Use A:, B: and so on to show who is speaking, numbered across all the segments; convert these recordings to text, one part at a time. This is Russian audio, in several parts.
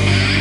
A: Yeah.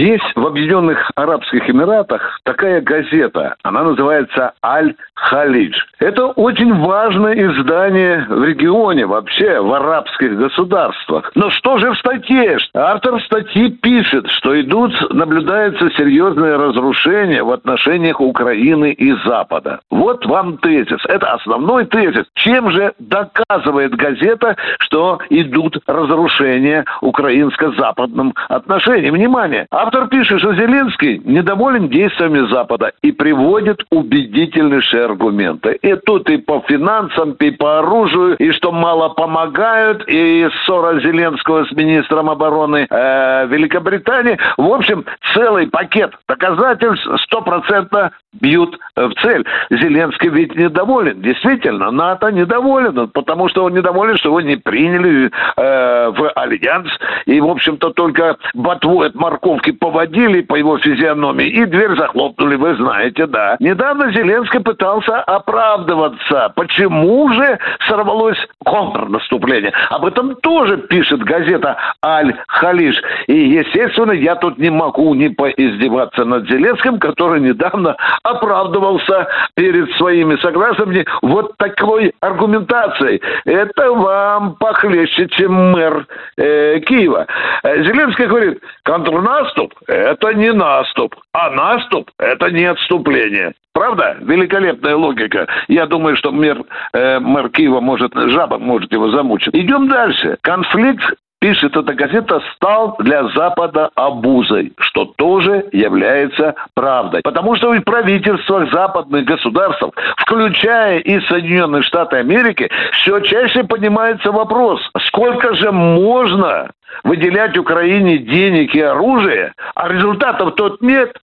B: Есть в Объединенных Арабских Эмиратах такая газета. Она называется «Аль-Халидж». Это очень важное издание в регионе, вообще в арабских государствах. Но что же в статье? Автор статьи пишет, что идут, наблюдается серьезное разрушение в отношениях Украины и Запада. Вот вам тезис. Это основной тезис. Чем же доказывает газета, что идут разрушения украинско-западным отношениям? Внимание! Автор пишет, что Зеленский недоволен действиями Запада и приводит убедительнейшие аргументы. И тут и по финансам, и по оружию, и что мало помогают, и ссора Зеленского с министром обороны э, Великобритании. В общем, целый пакет доказательств стопроцентно бьют в цель. Зеленский ведь недоволен. Действительно, НАТО недоволен, потому что он недоволен, что его не приняли э, в альянс. И, в общем-то, только ботву от морковки поводили по его физиономии и дверь захлопнули, вы знаете, да. Недавно Зеленский пытался оправдываться. Почему же сорвалось контрнаступление? Об этом тоже пишет газета «Аль-Халиш». И, естественно, я тут не могу не поиздеваться над Зеленским, который недавно оправдывался перед своими согласными вот такой аргументацией. Это вам похлеще, чем мэр э, Киева. Э, Зеленский говорит, контрнаступ – это не наступ, а наступ – это не отступление. Правда? Великолепная логика. Я думаю, что мэр, э, мэр Киева может, жаба может его замучить. Идем дальше. Конфликт пишет эта газета, стал для Запада обузой, что тоже является правдой. Потому что в правительствах западных государств, включая и Соединенные Штаты Америки, все чаще поднимается вопрос, сколько же можно выделять Украине денег и оружие, а результатов тут нет.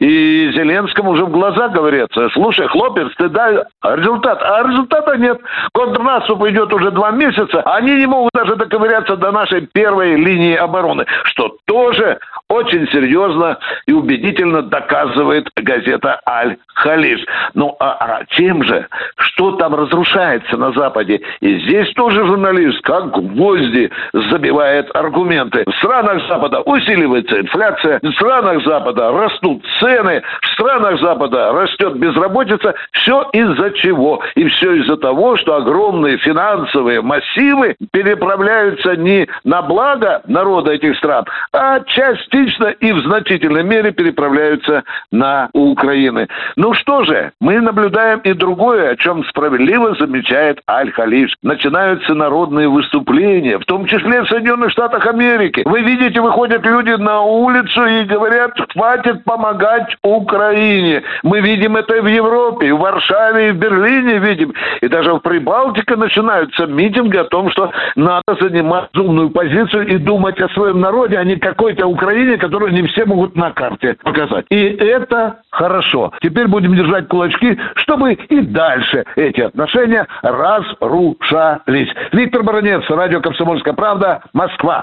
B: И Зеленскому уже в глаза говорят, слушай, хлопец, ты дай результат. А результата нет. Контрнаступ идет уже два месяца, а они не могут даже доковыряться до нашей первой линии обороны, что тоже очень серьезно и убедительно доказывает газета «Аль-Халиш». Ну, а, а чем же? Что там разрушается на Западе? И здесь тоже журналист, как гвозди, забивает аргументы. В странах Запада усиливается инфляция, в странах Запада растут цены, в странах Запада растет безработица. Все из-за чего? И все из-за того, что огромные финансовые массивы переправляются не на благо народа этих стран, а часть частично и в значительной мере переправляются на Украины. Ну что же, мы наблюдаем и другое, о чем справедливо замечает Аль-Халиш. Начинаются народные выступления, в том числе в Соединенных Штатах Америки. Вы видите, выходят люди на улицу и говорят, хватит помогать Украине. Мы видим это в Европе, в Варшаве, и в Берлине видим. И даже в Прибалтике начинаются митинги о том, что надо занимать умную позицию и думать о своем народе, а не какой-то Украине, направления, которые не все могут на карте показать. И это хорошо. Теперь будем держать кулачки, чтобы и дальше эти отношения разрушались. Виктор Баранец, радио «Комсомольская правда», Москва.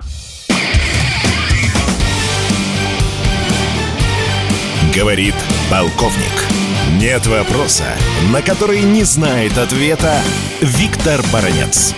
A: Говорит полковник. Нет вопроса, на который не знает ответа Виктор Баранец.